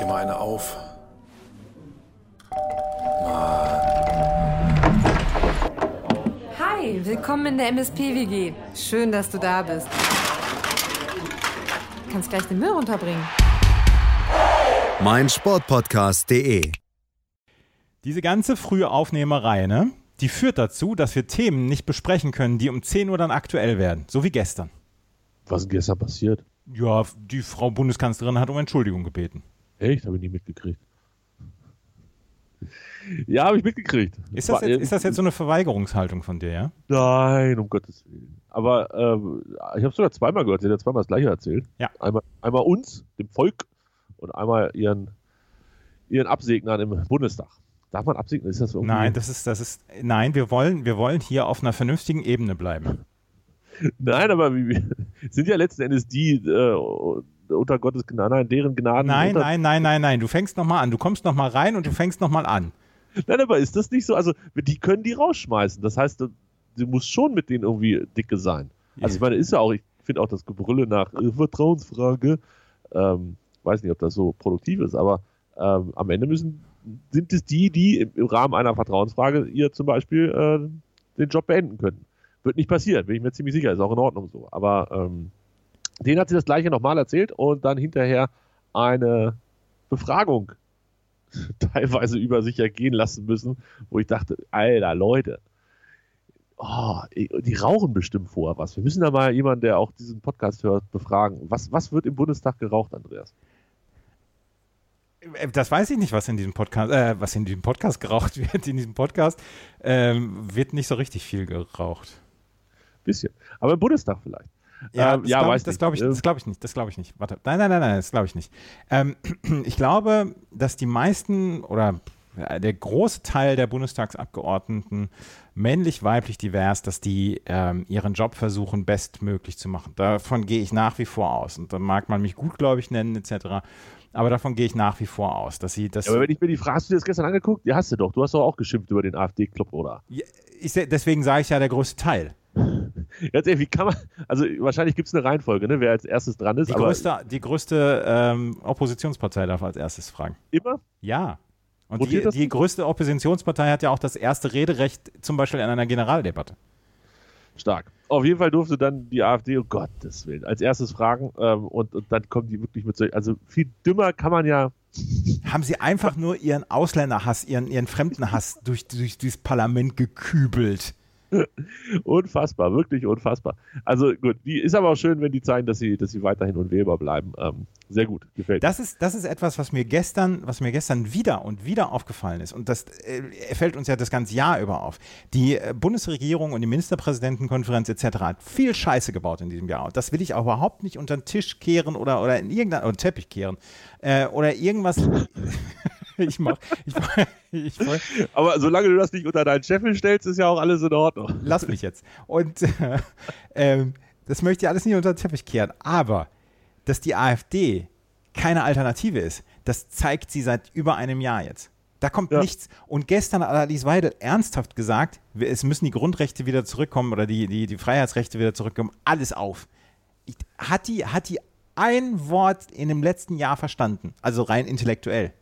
dir mal eine auf. Hi, willkommen in der MSP-WG. Schön, dass du da bist. Du kannst gleich den Müll runterbringen. mein Sportpodcast.de. Diese ganze frühe Aufnehmerei, ne? Die führt dazu, dass wir Themen nicht besprechen können, die um 10 Uhr dann aktuell werden. So wie gestern. Was ist gestern passiert? Ja, die Frau Bundeskanzlerin hat um Entschuldigung gebeten. Echt? Habe ich nie mitgekriegt. Ja, habe ich mitgekriegt. Ist das, jetzt, ist das jetzt so eine Verweigerungshaltung von dir, ja? Nein, um Gottes Willen. Aber ähm, ich habe sogar zweimal gehört. Sie hat ja zweimal das gleiche erzählt. Ja. Einmal, einmal uns, dem Volk, und einmal ihren, ihren Absegnern im Bundestag. Darf man absegnen? Ist das irgendwie? Nein, das ist, das ist, nein, wir wollen, wir wollen hier auf einer vernünftigen Ebene bleiben. Nein, aber wie, sind ja letzten Endes die äh, unter Gottes Gnade, nein, deren Gnaden. Nein, nein, nein, nein, nein. Du fängst nochmal an. Du kommst nochmal rein und du fängst nochmal an. Nein, aber ist das nicht so? Also, die können die rausschmeißen. Das heißt, sie muss schon mit denen irgendwie dicke sein. Also, ich meine, ist ja auch, ich finde auch das Gebrülle nach äh, Vertrauensfrage, ähm, weiß nicht, ob das so produktiv ist, aber ähm, am Ende müssen, sind es die, die im, im Rahmen einer Vertrauensfrage ihr zum Beispiel äh, den Job beenden können. Wird nicht passieren, bin ich mir ziemlich sicher, ist auch in Ordnung so. Aber ähm, denen hat sie das Gleiche nochmal erzählt und dann hinterher eine Befragung teilweise über sich ergehen lassen müssen, wo ich dachte, alter Leute, oh, die rauchen bestimmt vorher was. Wir müssen da mal jemanden, der auch diesen Podcast hört, befragen. Was, was wird im Bundestag geraucht, Andreas? Äh, Das weiß ich nicht, was in diesem Podcast, äh, was in diesem Podcast geraucht wird. In diesem Podcast ähm, wird nicht so richtig viel geraucht. Bisschen. Aber im Bundestag vielleicht. Ja, Ähm, das ja, glaube ich, das Ähm, das glaube ich nicht. Das glaube ich nicht. Warte, nein, nein, nein, nein, das glaube ich nicht. Ähm, ich glaube, dass die meisten oder der große Teil der Bundestagsabgeordneten männlich, weiblich, divers, dass die ähm, ihren Job versuchen, bestmöglich zu machen. Davon gehe ich nach wie vor aus. Und da mag man mich gutgläubig nennen, etc. Aber davon gehe ich nach wie vor aus, dass sie das. Ja, aber wenn ich mir die Frage, hast du dir das gestern angeguckt? Ja, hast du doch. Du hast doch auch geschimpft über den AfD-Club, oder? Ja, ich, deswegen sage ich ja der größte Teil. Ganz ehrlich, wie kann man, also wahrscheinlich gibt es eine Reihenfolge, ne, wer als erstes dran ist, Die größte, die größte ähm, Oppositionspartei darf als erstes fragen. immer? Ja. Und die, Rotiert die größte Oppositionspartei hat ja auch das erste Rederecht, zum Beispiel in einer Generaldebatte. Stark. Auf jeden Fall durfte dann die AfD, oh Gottes Willen, als erstes fragen ähm, und, und dann kommen die wirklich mit so, also viel dümmer kann man ja, Haben sie einfach nur ihren Ausländerhass, ihren, ihren Fremdenhass durch, durch dieses Parlament gekübelt. unfassbar, wirklich unfassbar. Also gut, die ist aber auch schön, wenn die zeigen, dass sie, dass sie weiterhin unwählbar bleiben. Ähm, sehr gut, gefällt mir. Das ist, das ist etwas, was mir gestern, was mir gestern wieder und wieder aufgefallen ist. Und das äh, fällt uns ja das ganze Jahr über auf. Die äh, Bundesregierung und die Ministerpräsidentenkonferenz etc. hat viel Scheiße gebaut in diesem Jahr. Und das will ich auch überhaupt nicht unter den Tisch kehren oder, oder in irgendeinen Teppich kehren. Äh, oder irgendwas. ich mach, ich mach, ich mach, Aber solange du das nicht unter deinen Scheffel stellst, ist ja auch alles in Ordnung. lass mich jetzt. Und äh, ähm, das möchte ich alles nicht unter den Teppich kehren. Aber, dass die AfD keine Alternative ist, das zeigt sie seit über einem Jahr jetzt. Da kommt Ja. nichts. Und gestern hat Alice Weidel ernsthaft gesagt, es müssen die Grundrechte wieder zurückkommen oder die, die, die Freiheitsrechte wieder zurückkommen. Alles auf. Hat, die, hat die ein Wort in dem letzten Jahr verstanden? Also rein intellektuell.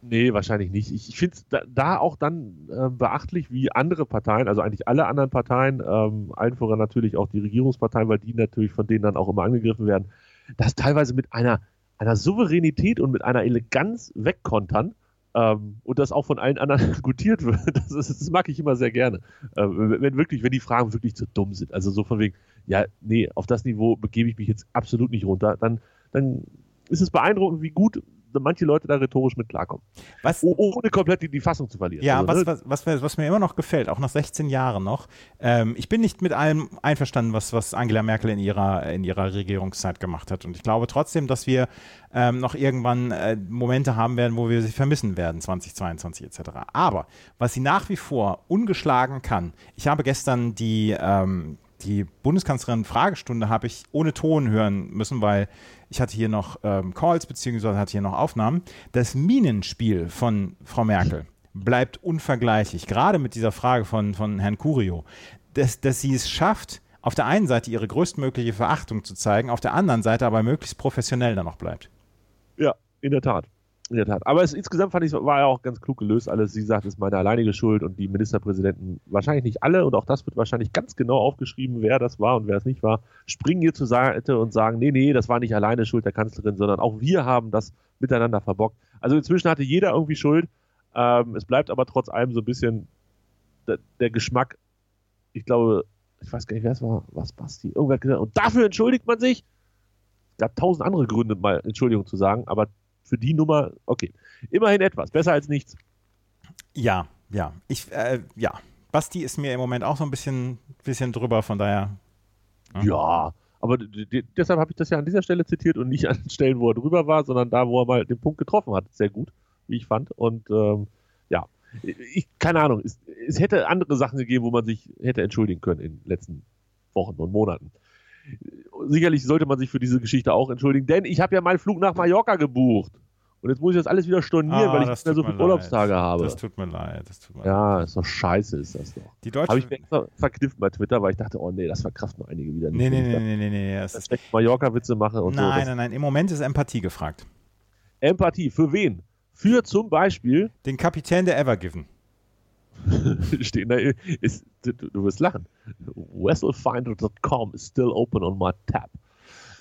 Nee, wahrscheinlich nicht. Ich, ich finde es da, da auch dann äh, beachtlich, wie andere Parteien, also eigentlich alle anderen Parteien, ähm, allen voran natürlich auch die Regierungsparteien, weil die natürlich von denen dann auch immer angegriffen werden, das teilweise mit einer, einer Souveränität und mit einer Eleganz wegkontern ähm, und das auch von allen anderen gutiert wird. Das, ist, das mag ich immer sehr gerne. Ähm, wenn, wenn wirklich, wenn die Fragen wirklich zu dumm sind, also so von wegen, ja, nee, auf das Niveau begebe ich mich jetzt absolut nicht runter, dann, dann ist es beeindruckend, wie gut manche Leute da rhetorisch mit klarkommen. Was, Oh, ohne komplett die, die Fassung zu verlieren. Ja, Also, was, ne? was, was, mir- was mir immer noch gefällt, auch nach 16 Jahren noch, ähm, ich bin nicht mit allem einverstanden, was, was Angela Merkel in ihrer, in ihrer Regierungszeit gemacht hat. Und ich glaube trotzdem, dass wir ähm, noch irgendwann äh, Momente haben werden, wo wir sie vermissen werden, 2022 etc. Aber was sie nach wie vor ungeschlagen kann, ich habe gestern die, ähm, die Bundeskanzlerin Fragestunde habe ich ohne Ton hören müssen, weil ich hatte hier noch ähm, Calls beziehungsweise hatte hier noch Aufnahmen. Das Minenspiel von Frau Merkel bleibt unvergleichlich, gerade mit dieser Frage von, von Herrn Curio, dass, dass sie es schafft, auf der einen Seite ihre größtmögliche Verachtung zu zeigen, auf der anderen Seite aber möglichst professionell dann noch bleibt. Ja, in der Tat. In der Tat. Aber es, insgesamt fand ich, war ja auch ganz klug gelöst alles. Sie sagt, es ist meine alleinige Schuld und die Ministerpräsidenten, wahrscheinlich nicht alle, und auch das wird wahrscheinlich ganz genau aufgeschrieben, wer das war und wer es nicht war, springen hier zur Seite und sagen, nee, nee, das war nicht alleine Schuld der Kanzlerin, sondern auch wir haben das miteinander verbockt. Also inzwischen hatte jeder irgendwie Schuld. Ähm, es bleibt aber trotz allem so ein bisschen der, der Geschmack, ich glaube, ich weiß gar nicht, wer es war, was Basti, irgendwer hat gesagt, und dafür entschuldigt man sich. Es gab tausend andere Gründe, mal Entschuldigung zu sagen, aber für die Nummer, okay. Immerhin etwas, besser als nichts. Ja, ja. Ich, äh, ja. Basti ist mir im Moment auch so ein bisschen, bisschen drüber, von daher. Ja, ja aber deshalb habe ich das ja an dieser Stelle zitiert und nicht an Stellen, wo er drüber war, sondern da, wo er mal den Punkt getroffen hat. Sehr gut, wie ich fand. Und ähm, ja, ich, keine Ahnung, es, es hätte andere Sachen gegeben, wo man sich hätte entschuldigen können in den letzten Wochen und Monaten sicherlich sollte man sich für diese Geschichte auch entschuldigen, denn ich habe ja meinen Flug nach Mallorca gebucht. Und jetzt muss ich das alles wieder stornieren, ah, weil ich nicht mehr so viele Urlaubstage habe. Das tut mir leid. Tut mir ja, leid. ist doch scheiße, ist das doch. Die Deutschen. Habe ich mir extra verkniffen bei Twitter, weil ich dachte, oh nee, das verkraften noch einige wieder nicht. Nee, nee, nee, nee, nee, nee. Das ist Mallorca-Witze mache und nein, so. Nein, nein, nein. Im Moment ist Empathie gefragt. Empathie, für wen? Für zum Beispiel. Den Kapitän der Evergiven. stehen da, ist, du, wirst lachen. Vesselfinder.com is still open on my tab.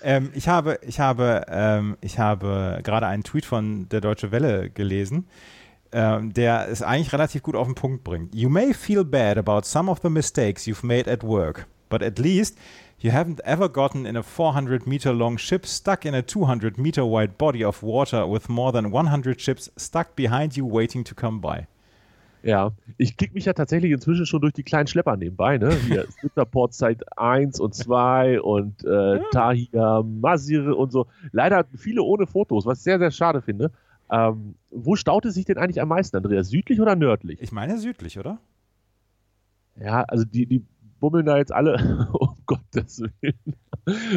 Ähm, ich habe, ich habe, ähm, ich habe gerade einen Tweet von der Deutsche Welle gelesen, ähm, der es eigentlich relativ gut auf den Punkt bringt. You may feel bad about some of the mistakes you've made at work, but at least you haven't ever gotten in a 400 meter long ship stuck in a 200 meter wide body of water with more than 100 ships stuck behind you waiting to come by. Ja, ich klicke mich ja tatsächlich inzwischen schon durch die kleinen Schlepper nebenbei, ne? Hier Splitterport Site 1 und 2 und äh, Tahir, Masir und so. Leider viele ohne Fotos, was ich sehr, sehr schade finde. Ähm, wo staute sich denn eigentlich am meisten, Andreas? Südlich oder nördlich? Ich meine südlich, oder? Ja, also die, die bummeln da jetzt alle, um Gottes Willen,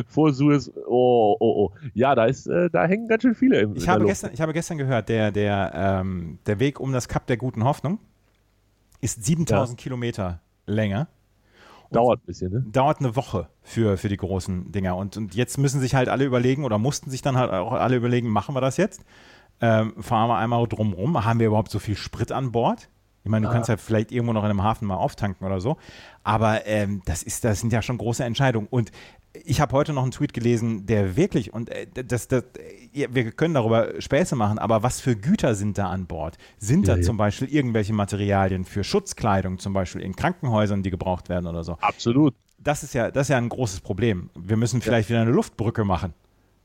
vor Suez. Oh, oh, oh. Ja, da, ist, äh, da hängen ganz schön viele im ich habe gestern, Ich habe gestern gehört, der, der, ähm, der Weg um das Kap der guten Hoffnung, ist 7000 ja. Kilometer länger. Dauert ein bisschen, ne? Dauert eine Woche für, für die großen Dinger. Und, und jetzt müssen sich halt alle überlegen oder mussten sich dann halt auch alle überlegen, machen wir das jetzt? Ähm, fahren wir einmal drumrum? Haben wir überhaupt so viel Sprit an Bord? Ich meine, du ah. kannst ja vielleicht irgendwo noch in einem Hafen mal auftanken oder so. Aber ähm, das, ist, das sind ja schon große Entscheidungen. Und ich habe heute noch einen Tweet gelesen, der wirklich, und äh, das, das, wir können darüber Späße machen, aber was für Güter sind da an Bord? Sind ja, da ja. zum Beispiel irgendwelche Materialien für Schutzkleidung, zum Beispiel in Krankenhäusern, die gebraucht werden oder so? Absolut. Das ist ja, das ist ja ein großes Problem. Wir müssen vielleicht ja. wieder eine Luftbrücke machen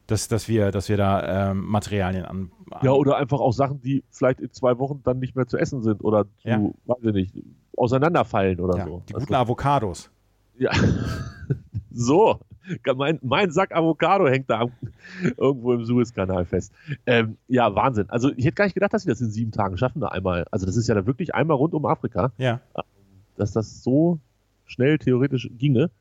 dass, dass, wir, dass wir da ähm, Materialien an, an, Ja, oder einfach auch Sachen, die vielleicht in zwei Wochen dann nicht mehr zu essen sind oder zu, weiß ich nicht, auseinanderfallen oder so. Die guten also, Avocados. Ja, so. Mein, mein Sack Avocado hängt da irgendwo im Suezkanal fest. Ähm, ja, Wahnsinn. Also ich hätte gar nicht gedacht, dass sie das in sieben Tagen schaffen, da einmal. Also das ist ja da wirklich einmal rund um Afrika. Ja. Dass das so schnell theoretisch ginge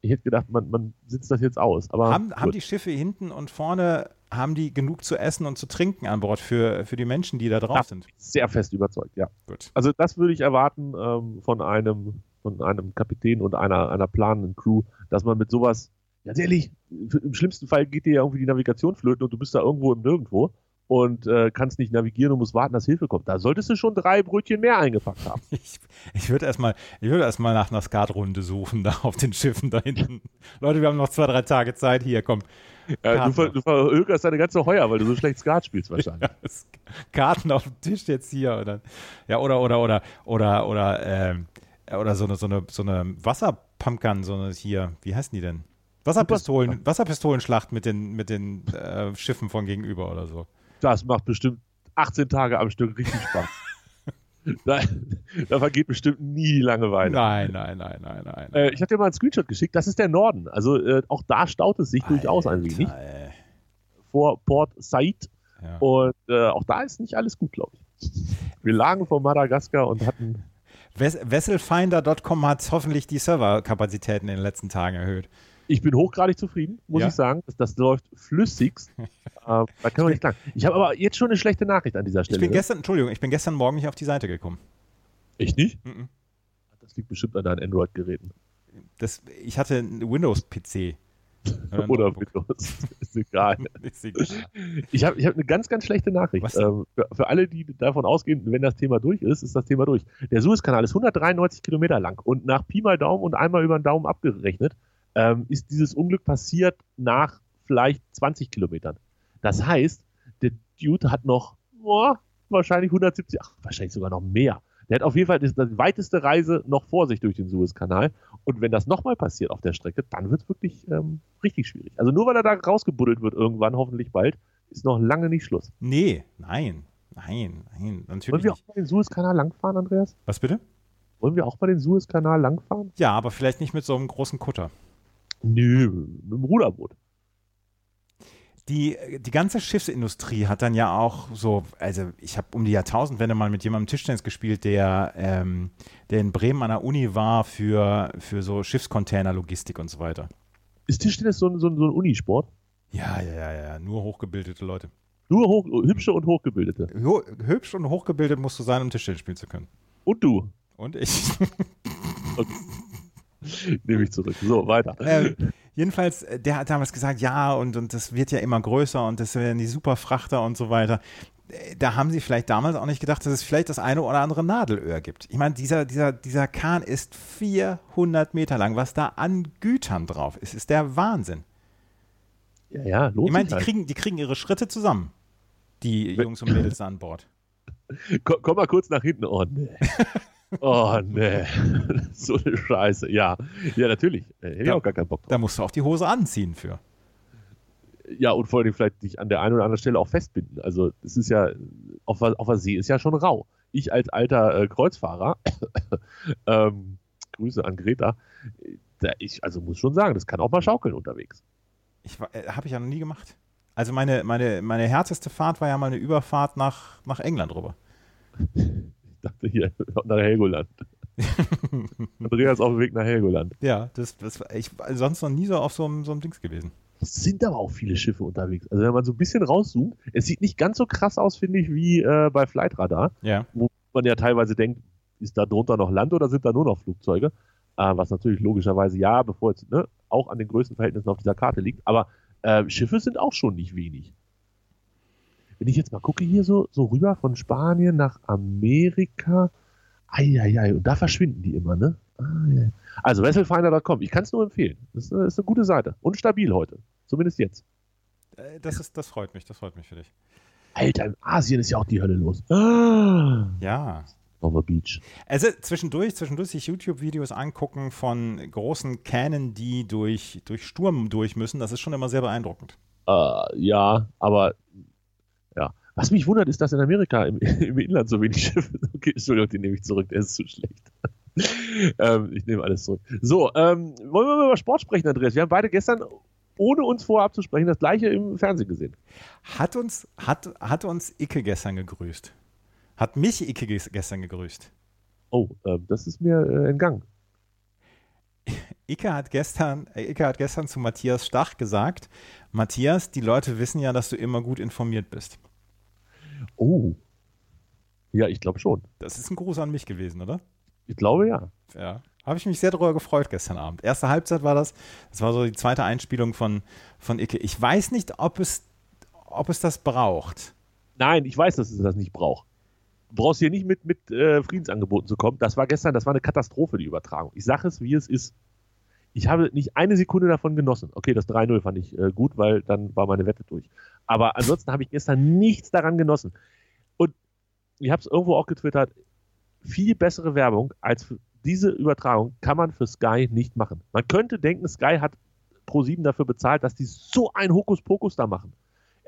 ich hätte gedacht, man, man sitzt das jetzt aus. Aber haben, haben die Schiffe hinten und vorne, haben die genug zu essen und zu trinken an Bord für, für die Menschen, die da drauf ja, sind? Sehr fest überzeugt, ja. Gut. Also das würde ich erwarten ähm, von einem von einem Kapitän und einer, einer planenden Crew, dass man mit sowas, ganz ehrlich, im schlimmsten Fall geht dir ja irgendwie die Navigation flöten und du bist da irgendwo im Nirgendwo und äh, kannst nicht navigieren und musst warten, dass Hilfe kommt. Da solltest du schon drei Brötchen mehr eingepackt haben. Ich, ich würde erstmal würd erst nach einer Skatrunde suchen, da auf den Schiffen da hinten. Leute, wir haben noch zwei, drei Tage Zeit. Hier, komm. Ja, du, ver, du verhökerst deine ganze Heuer, weil du so schlecht Skat spielst wahrscheinlich. Ja, Karten auf dem Tisch jetzt hier. Oder, ja, oder, oder, oder, oder, oder, ähm, oder so eine, so eine, so eine Wasserpumpgun, so eine hier, wie heißen die denn? Wasserpistolen, Wasserpistolenschlacht mit den, mit den äh, Schiffen von gegenüber oder so. Das macht bestimmt 18 Tage am Stück richtig Spaß. da, da, vergeht bestimmt nie die Langeweile. Nein, nein, nein, nein, nein. Äh, ich habe dir mal einen Screenshot geschickt. Das ist der Norden. Also äh, auch da staut es sich Alter, durchaus ein wenig. Ey. Vor Port Said. Ja. Und äh, auch da ist nicht alles gut, glaube ich. Wir lagen vor Madagaskar und hatten. Vesselfinder.com hat hoffentlich die Serverkapazitäten in den letzten Tagen erhöht ich bin hochgradig zufrieden, muss ja. ich sagen. Das, das läuft flüssigst. äh, da kann man nicht sagen. Ich habe aber jetzt schon eine schlechte Nachricht an dieser Stelle. Ich bin gestern, Entschuldigung, ich bin gestern Morgen nicht auf die Seite gekommen. Echt nicht? Mhm. Das liegt bestimmt an deinen Android-Geräten. ich hatte einen Windows-PC. Oder, Windows. ist egal. ist egal. Ich habe ich hab eine ganz, ganz schlechte Nachricht. Ähm, für, für, alle, die davon ausgehen, wenn das Thema durch ist, ist das Thema durch. Der Suezkanal ist 193 Kilometer lang und nach Pi mal Daumen und einmal über den Daumen abgerechnet, ähm, ist dieses Unglück passiert nach vielleicht 20 Kilometern. Das heißt, der Dude hat noch oh, wahrscheinlich 170, ach, wahrscheinlich sogar noch mehr. Der hat auf jeden Fall die weiteste Reise noch vor sich durch den Suezkanal. Und wenn das nochmal passiert auf der Strecke, dann wird es wirklich ähm, richtig schwierig. Also nur weil er da rausgebuddelt wird irgendwann, hoffentlich bald, ist noch lange nicht Schluss. Nee, nein, nein, nein, natürlich Wollen wir auch mal den Suezkanal langfahren, Andreas? Was bitte? Wollen wir auch mal den Suezkanal langfahren? Ja, aber vielleicht nicht mit so einem großen Kutter. Nö, mit dem Ruderboot die, die ganze Schiffsindustrie hat dann ja auch so, also ich habe um die Jahrtausendwende mal mit jemandem Tischtennis gespielt, der, ähm, der in Bremen an der Uni war für, für so Schiffscontainer-Logistik und so weiter. Ist Tischtennis so ein, so ein, so ein Unisport? Ja, ja, ja, ja, nur hochgebildete Leute. Nur hoch, hübsche und hochgebildete. Hübsch und hochgebildet musst du sein, um Tischtennis spielen zu können. Und du. Und ich. okay. Nehme ich zurück. So, weiter. Ähm, Jedenfalls, äh, der hat damals gesagt, ja, und, und das wird ja immer größer und das werden die Superfrachter und so weiter. Äh, da haben sie vielleicht damals auch nicht gedacht, dass es vielleicht das eine oder andere Nadelöhr gibt. Ich meine, dieser, dieser, dieser Kahn ist 400 Meter lang. Was da an Gütern drauf ist, ist der Wahnsinn. Ja, ja, lohnt Ich meine, die, halt. kriegen, die kriegen ihre Schritte zusammen, die Jungs und Mädels an Bord. Komm, komm mal kurz nach hinten. Nee. Oh, nee. so eine Scheiße. Ja, ja natürlich. Hätte ich auch gar keinen Bock drauf. Da musst du auch die Hose anziehen für. Ja, und vor allem vielleicht dich an der einen oder anderen Stelle auch festbinden. Also, es ist ja, auf, auf der See ist ja schon rau. Ich als alter äh, Kreuzfahrer, ähm, Grüße an Greta, da ich, also muss schon sagen, das kann auch mal schaukeln unterwegs. äh, Habe ich ja noch nie gemacht. Also meine, meine, meine härteste Fahrt war ja mal eine Überfahrt nach, nach England rüber dachte hier nach Helgoland. Andreas auf dem Weg nach Helgoland. Ja, das, das ich sonst noch nie so auf so einem, so einem Dings gewesen. Es sind aber auch viele Schiffe unterwegs. Also wenn man so ein bisschen rauszoomt, es sieht nicht ganz so krass aus, finde ich, wie äh, bei Flightradar. Ja. Wo man ja teilweise denkt, ist da drunter noch Land oder sind da nur noch Flugzeuge? Äh, was natürlich logischerweise ja, bevor jetzt ne, auch an den größten Verhältnissen auf dieser Karte liegt. Aber äh, Schiffe sind auch schon nicht wenig wenn ich jetzt mal gucke hier so, so rüber von Spanien nach Amerika, eieiei, und da verschwinden die immer, ne? Ah, ja. Also Wesselfinder.com, ich kann es nur empfehlen. Das ist, eine, gute Seite und stabil heute, zumindest jetzt. Äh, das, ist, das freut mich, das freut mich für dich. Alter, in Asien ist ja auch die Hölle los. Ah. Ja. Over Beach. Also zwischendurch, zwischendurch sich YouTube-Videos angucken von großen Kähnen, die durch, durch Sturm durch müssen, das ist schon immer sehr beeindruckend. Uh, ja, aber ja. Was mich wundert, ist, dass in Amerika im, im Inland so wenig Schiffe sind. Okay, Entschuldigung, den nehme ich zurück, der ist zu schlecht. ähm, ich nehme alles zurück. So, ähm, wollen wir mal über Sport sprechen, Andreas? Wir haben beide gestern, ohne uns vorher abzusprechen, das gleiche im Fernsehen gesehen. Hat uns, hat, hat uns Icke gestern gegrüßt? Hat mich Icke gestern gegrüßt? Oh, äh, das ist mir äh, entgangen. Icke hat, gestern, äh, Icke hat gestern zu Matthias Stach gesagt, Matthias, die Leute wissen ja, dass du immer gut informiert bist. Oh. Ja, ich glaube schon. Das ist ein Gruß an mich gewesen, oder? Ich glaube ja. Ja. Habe ich mich sehr darüber gefreut gestern Abend. Erste Halbzeit war das. Das war so die zweite Einspielung von, von Icke. Ich weiß nicht, ob es, ob es das braucht. Nein, ich weiß, dass es das nicht braucht. Brauchst hier nicht mit, mit äh, Friedensangeboten zu kommen. Das war gestern, das war eine Katastrophe, die Übertragung. Ich sage es, wie es ist. Ich habe nicht eine Sekunde davon genossen. Okay, das 3-0 fand ich äh, gut, weil dann war meine Wette durch. Aber ansonsten habe ich gestern nichts daran genossen. Und ich habe es irgendwo auch getwittert, viel bessere Werbung als diese Übertragung kann man für Sky nicht machen. Man könnte denken, Sky hat Pro7 dafür bezahlt, dass die so ein Hokuspokus da machen.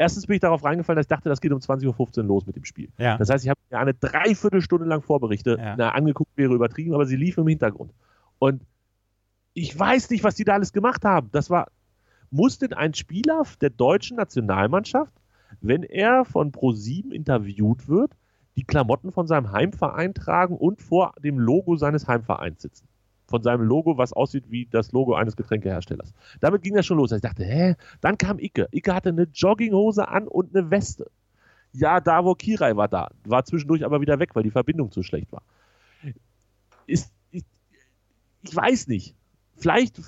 Erstens bin ich darauf reingefallen, dass ich dachte, das geht um 20.15 Uhr los mit dem Spiel. Ja. Das heißt, ich habe mir eine Dreiviertelstunde lang Vorberichte ja. na, angeguckt, wäre übertrieben, aber sie lief im Hintergrund. Und ich weiß nicht, was die da alles gemacht haben. Das war, musste ein Spieler der deutschen Nationalmannschaft, wenn er von Pro7 interviewt wird, die Klamotten von seinem Heimverein tragen und vor dem Logo seines Heimvereins sitzen. Von seinem Logo, was aussieht wie das Logo eines Getränkeherstellers. Damit ging das schon los. Ich dachte, hä? Dann kam Icke. Icke hatte eine Jogginghose an und eine Weste. Ja, Davo Kirai war da. War zwischendurch aber wieder weg, weil die Verbindung zu schlecht war. Ist, ich, ich weiß nicht vielleicht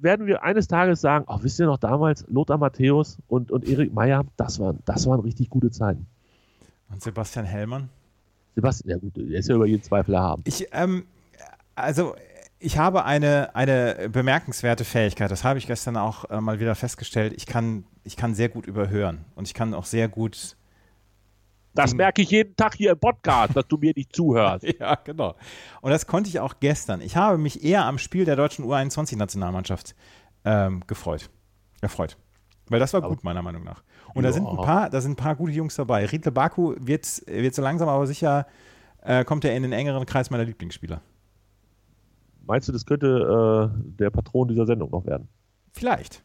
werden wir eines Tages sagen, oh, wisst ihr noch damals, Lothar Matthäus und, und Erik Meyer, das waren, das waren richtig gute Zeiten. Und Sebastian Hellmann? Sebastian, ja gut, der ist ja über jeden Zweifel erhaben. Ich, ähm, also ich habe eine, eine bemerkenswerte Fähigkeit, das habe ich gestern auch äh, mal wieder festgestellt. Ich kann, ich kann sehr gut überhören und ich kann auch sehr gut. Das merke ich jeden Tag hier im Podcast, dass du mir nicht zuhörst. ja, genau. Und das konnte ich auch gestern. Ich habe mich eher am Spiel der deutschen U21-Nationalmannschaft ähm, gefreut. Erfreut. Weil das war gut, meiner Meinung nach. Und ja. da sind ein paar, da sind ein paar gute Jungs dabei. Riedle Baku wird, wird so langsam aber sicher, äh, kommt er in den engeren Kreis meiner Lieblingsspieler. Meinst du, das könnte äh, der Patron dieser Sendung noch werden? Vielleicht.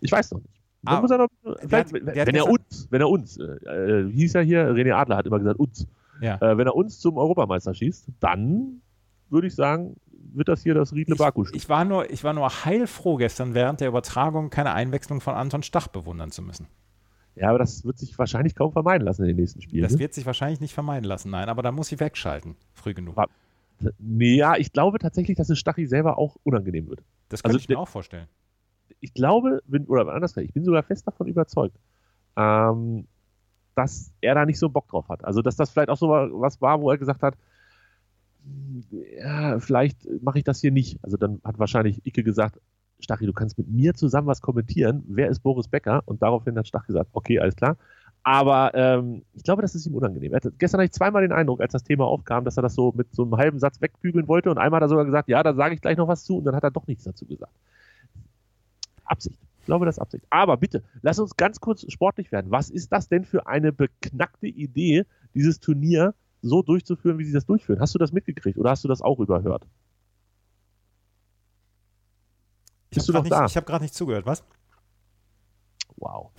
Ich weiß noch nicht. Ah, er noch, der, wenn, der wenn er uns, wenn er uns, äh, hieß er hier, René Adler hat immer gesagt, uns. Ja. Äh, wenn er uns zum Europameister schießt, dann würde ich sagen, wird das hier das Riedle Baku ich, ich war nur Ich war nur heilfroh gestern während der Übertragung keine Einwechslung von Anton Stach bewundern zu müssen. Ja, aber das wird sich wahrscheinlich kaum vermeiden lassen in den nächsten Spielen. Das ne? wird sich wahrscheinlich nicht vermeiden lassen, nein, aber da muss ich wegschalten, früh genug. War, ja, ich glaube tatsächlich, dass es Stachy selber auch unangenehm wird. Das kann also, ich mir auch vorstellen. Ich glaube, bin, oder anders, ich bin sogar fest davon überzeugt, ähm, dass er da nicht so Bock drauf hat. Also, dass das vielleicht auch so was war, wo er gesagt hat, ja, vielleicht mache ich das hier nicht. Also, dann hat wahrscheinlich Icke gesagt, Stachy, du kannst mit mir zusammen was kommentieren. Wer ist Boris Becker? Und daraufhin hat Stachy gesagt, okay, alles klar. Aber ähm, ich glaube, das ist ihm unangenehm. Hatte, gestern hatte ich zweimal den Eindruck, als das Thema aufkam, dass er das so mit so einem halben Satz wegbügeln wollte. Und einmal hat er sogar gesagt, ja, da sage ich gleich noch was zu. Und dann hat er doch nichts dazu gesagt. Absicht. Ich glaube, das ist Absicht. Aber bitte, lass uns ganz kurz sportlich werden. Was ist das denn für eine beknackte Idee, dieses Turnier so durchzuführen, wie sie das durchführen? Hast du das mitgekriegt oder hast du das auch überhört? Ich habe gerade nicht, hab nicht zugehört, was? Wow.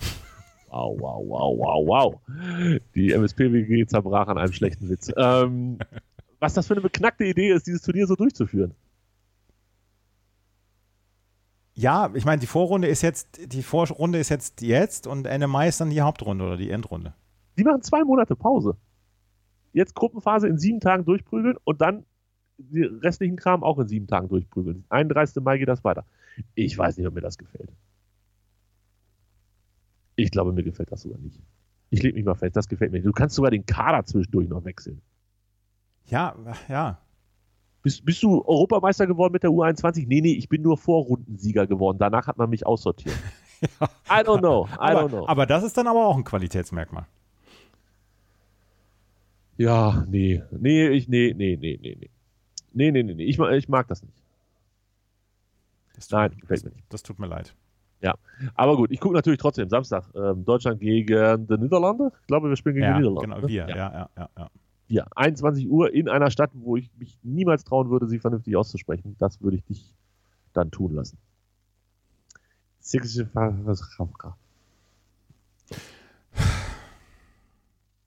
Wow, wow, wow, wow, wow. Die MSP-WG zerbrach an einem schlechten Witz. Ähm, was das für eine beknackte Idee ist, dieses Turnier so durchzuführen. Ja, ich meine, die Vorrunde ist jetzt, die Vorrunde ist jetzt jetzt und Ende Mai ist dann die Hauptrunde oder die Endrunde. Die machen zwei Monate Pause. Jetzt Gruppenphase in sieben Tagen durchprügeln und dann die restlichen Kram auch in sieben Tagen durchprügeln. 31. Mai geht das weiter. Ich weiß nicht, ob mir das gefällt. Ich glaube, mir gefällt das sogar nicht. Ich lege mich mal fest, das gefällt mir. Du kannst sogar den Kader zwischendurch noch wechseln. Ja, ja. Bist, bist du Europameister geworden mit der U21? Nee, nee, ich bin nur Vorrundensieger geworden. Danach hat man mich aussortiert. ja. I don't know. I aber, don't know. Aber das ist dann aber auch ein Qualitätsmerkmal. Ja, nee. Nee, ich, nee, nee, nee, nee, nee. Nee, nee, nee, nee. Ich, ich mag das nicht. Das Nein, gefällt mir nicht. Das tut mir leid. Ja, aber gut, ich gucke natürlich trotzdem Samstag ähm, Deutschland gegen die Niederlande. Ich glaube, wir spielen gegen ja, die Niederlande. Genau, wir, ja, ja, ja. ja, ja. Ja, 21 Uhr in einer Stadt, wo ich mich niemals trauen würde, sie vernünftig auszusprechen. Das würde ich dich dann tun lassen.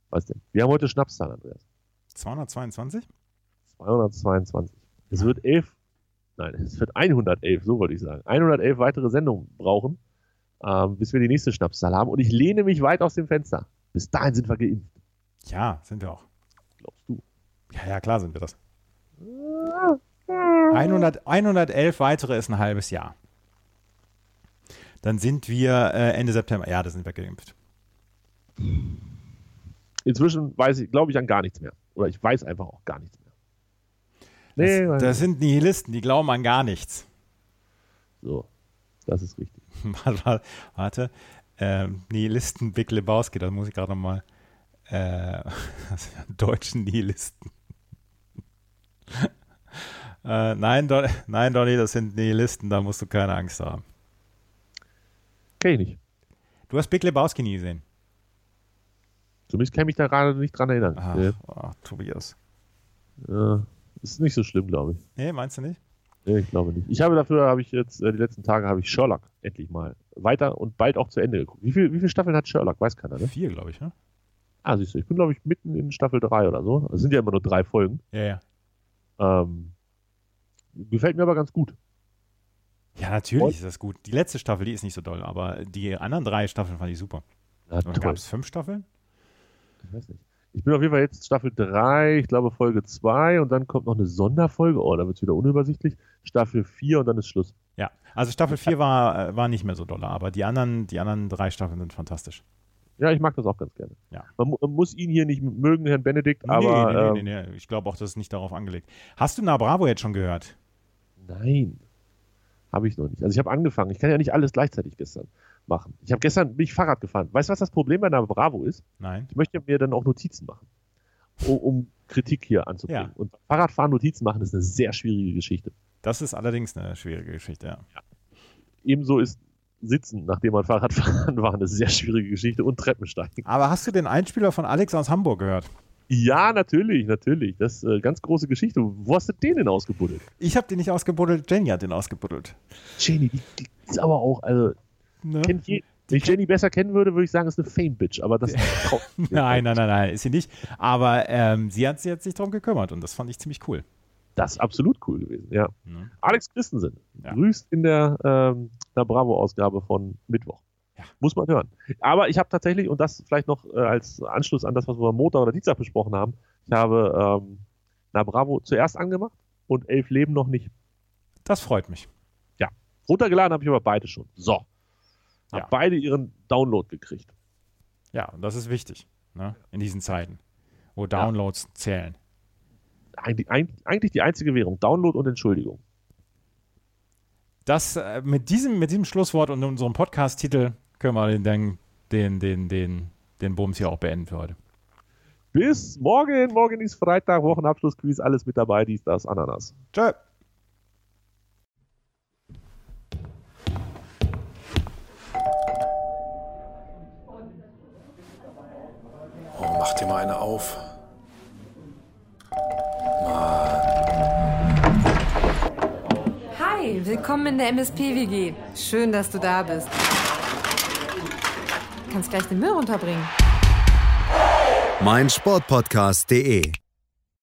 Was denn? Wir haben heute Schnapszahl, Andreas. 222? 222. Es wird 11 nein, es wird 111, so wollte ich sagen, 111 weitere Sendungen brauchen, ähm, bis wir die nächste Schnapszahl haben. Und ich lehne mich weit aus dem Fenster. Bis dahin sind wir geimpft. Ja, sind wir auch. Glaubst du? Ja, ja, klar sind wir das. 100, 111 weitere ist ein halbes Jahr. Dann sind wir äh, Ende September. Ja, da sind wir geimpft. Inzwischen weiß ich, glaube ich, an gar nichts mehr. Oder ich weiß einfach auch gar nichts mehr. Nee, das, das sind Nihilisten, die glauben an gar nichts. So, das ist richtig. Warte, ähm, Nihilisten Big Lebowski, da muss ich gerade nochmal äh, deutschen Nihilisten. äh, nein, Don nein, Donny, das sind Nihilisten, da musst du keine Angst haben. Kenn ich nicht. Du hast Big Lebowski nie gesehen. Zumindest kann ich mich da gerade nicht dran erinnern. Ach, ja. oh, Tobias. Ja. Ist nicht so schlimm, glaube ich. Nee, meinst du nicht? Nee, ich glaube nicht. Ich habe dafür, habe ich jetzt, äh, die letzten Tage habe ich Sherlock endlich mal weiter und bald auch zu Ende geguckt. Wie, viel, wie viele Staffeln hat Sherlock? Weiß keiner, ne? Vier, glaube ich, ne? Ah, siehst du, ich bin, glaube ich, mitten in Staffel 3 oder so. Es sind ja immer nur drei Folgen. Ja, ja. Ähm, gefällt mir aber ganz gut. Ja, natürlich und? ist das gut. Die letzte Staffel, die ist nicht so doll, aber die anderen drei Staffeln fand ich super. Gab es fünf Staffeln? Ich weiß nicht. Ich bin auf jeden Fall jetzt Staffel 3, ich glaube Folge 2 und dann kommt noch eine Sonderfolge. Oh, da wird es wieder unübersichtlich. Staffel 4 und dann ist Schluss. Ja, also Staffel 4 war, äh, war nicht mehr so doll, aber die anderen, die anderen drei Staffeln sind fantastisch. Ja, ich mag das auch ganz gerne. Ja. Man, man muss ihn hier nicht mögen, Herrn Benedikt, aber. nee, nee, ähm, nee, nee, ich glaube auch, das ist nicht darauf angelegt. Hast du Na Bravo jetzt schon gehört? Nein, habe ich noch nicht. Also ich habe angefangen. Ich kann ja nicht alles gleichzeitig gestern machen. Ich habe gestern bin ich Fahrrad gefahren. Weißt du, was das Problem bei einer Bravo ist? Nein. Ich möchte mir dann auch Notizen machen, um, um Kritik hier anzubringen. Ja. Und Fahrradfahren Notizen machen ist eine sehr schwierige Geschichte. Das ist allerdings eine schwierige Geschichte, ja. Ebenso ist Sitzen, nachdem man Fahrrad fahren war, eine sehr schwierige Geschichte und Treppensteigen. Aber hast du den Einspieler von Alex aus Hamburg gehört? Ja, natürlich, natürlich. Das ist äh, ganz große Geschichte. Wo hast du den denn ausgebuddelt? Ich habe den nicht ausgebuddelt, Jenny hat den ausgebuddelt. Jenny, die, die ist aber auch, also Ne? kennt je, wenn ich Jenny besser kennen würde, würde ich sagen, ist eine Fame-Bitch, aber das Nein, nein, nein, nein, ist sie nicht. Aber ähm, sie, hat, sie hat sich darum gekümmert und das fand ich ziemlich cool. Das ist absolut cool gewesen, ja. Ne? Alex Christensen Ja. grüßt in der, ähm, der Bravo-Ausgabe von Mittwoch. Ja. Muss man hören. Aber ich habe tatsächlich, und das vielleicht noch äh, als Anschluss an das, was wir am Montag oder Dienstag besprochen haben, ich habe ähm, Na Bravo zuerst angemacht und elf Leben noch nicht. Das freut mich. Runtergeladen habe ich aber beide schon. So. Hab Ja. beide ihren Download gekriegt. Ja, und das ist wichtig ne? in diesen Zeiten, wo Downloads zählen. Eigentlich, ein- eigentlich die einzige Währung. Download und Entschuldigung. Das äh, mit diesem, mit diesem Schlusswort und unserem Podcast-Titel können wir den, den, den, den, den Bums hier auch beenden für heute. Bis morgen. Morgen ist Freitag, Wochenabschlussquiz, alles mit dabei, dies, das, Ananas. Tschö. Mal eine auf. Hi, willkommen in der MSP-WG. Schön, dass du da bist. Kannst gleich den Müll runterbringen. meinsportpodcast.de